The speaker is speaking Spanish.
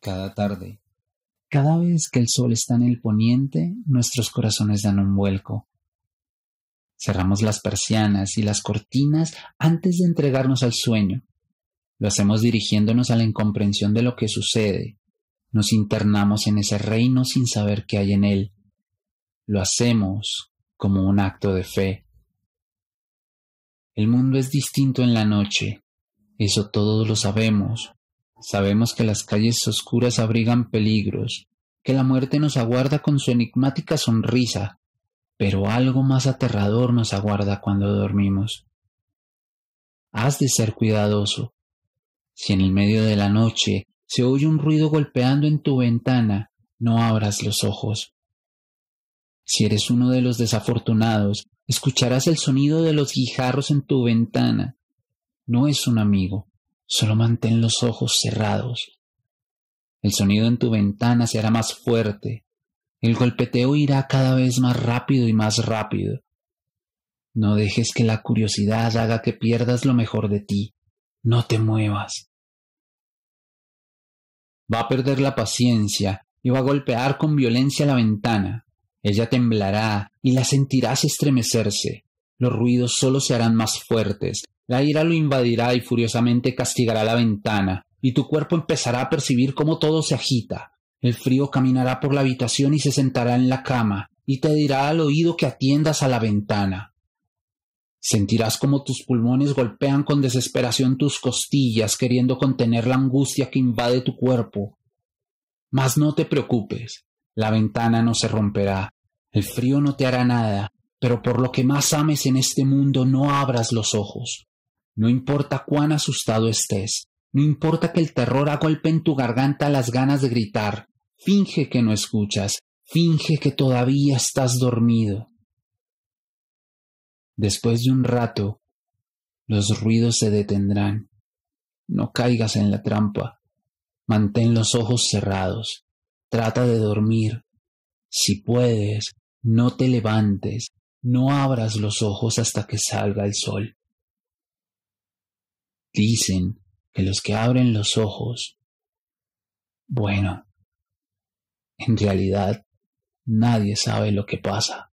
Cada tarde, cada vez que el sol está en el poniente, nuestros corazones dan un vuelco. Cerramos las persianas y las cortinas antes de entregarnos al sueño. Lo hacemos dirigiéndonos a la incomprensión de lo que sucede. Nos internamos en ese reino sin saber qué hay en él. Lo hacemos como un acto de fe. El mundo es distinto en la noche, eso todos lo sabemos. Sabemos que las calles oscuras abrigan peligros, que la muerte nos aguarda con su enigmática sonrisa, pero algo más aterrador nos aguarda cuando dormimos. Has de ser cuidadoso. Si en el medio de la noche se oye un ruido golpeando en tu ventana, no abras los ojos. Si eres uno de los desafortunados, escucharás el sonido de los guijarros en tu ventana no es un amigo, solo mantén los ojos cerrados. El sonido en tu ventana se hará más fuerte, el golpeteo irá cada vez más rápido y más rápido. No dejes que la curiosidad haga que pierdas lo mejor de ti. No te muevas. Va a perder la paciencia y va a golpear con violencia la ventana. Ella temblará y la sentirás estremecerse. Los ruidos solo se harán más fuertes, la ira lo invadirá y furiosamente castigará la ventana, y tu cuerpo empezará a percibir cómo todo se agita. El frío caminará por la habitación y se sentará en la cama, y te dirá al oído que atiendas a la ventana. Sentirás como tus pulmones golpean con desesperación tus costillas, queriendo contener la angustia que invade tu cuerpo. Mas no te preocupes, la ventana no se romperá, el frío no te hará nada, pero por lo que más ames en este mundo no abras los ojos. No importa cuán asustado estés, no importa que el terror agolpe en tu garganta las ganas de gritar, finge que no escuchas, finge que todavía estás dormido. Después de un rato, los ruidos se detendrán. No caigas en la trampa. Mantén los ojos cerrados. Trata de dormir. Si puedes, no te levantes, no abras los ojos hasta que salga el sol. Dicen que los que abren los ojos, bueno, en realidad nadie sabe lo que pasa.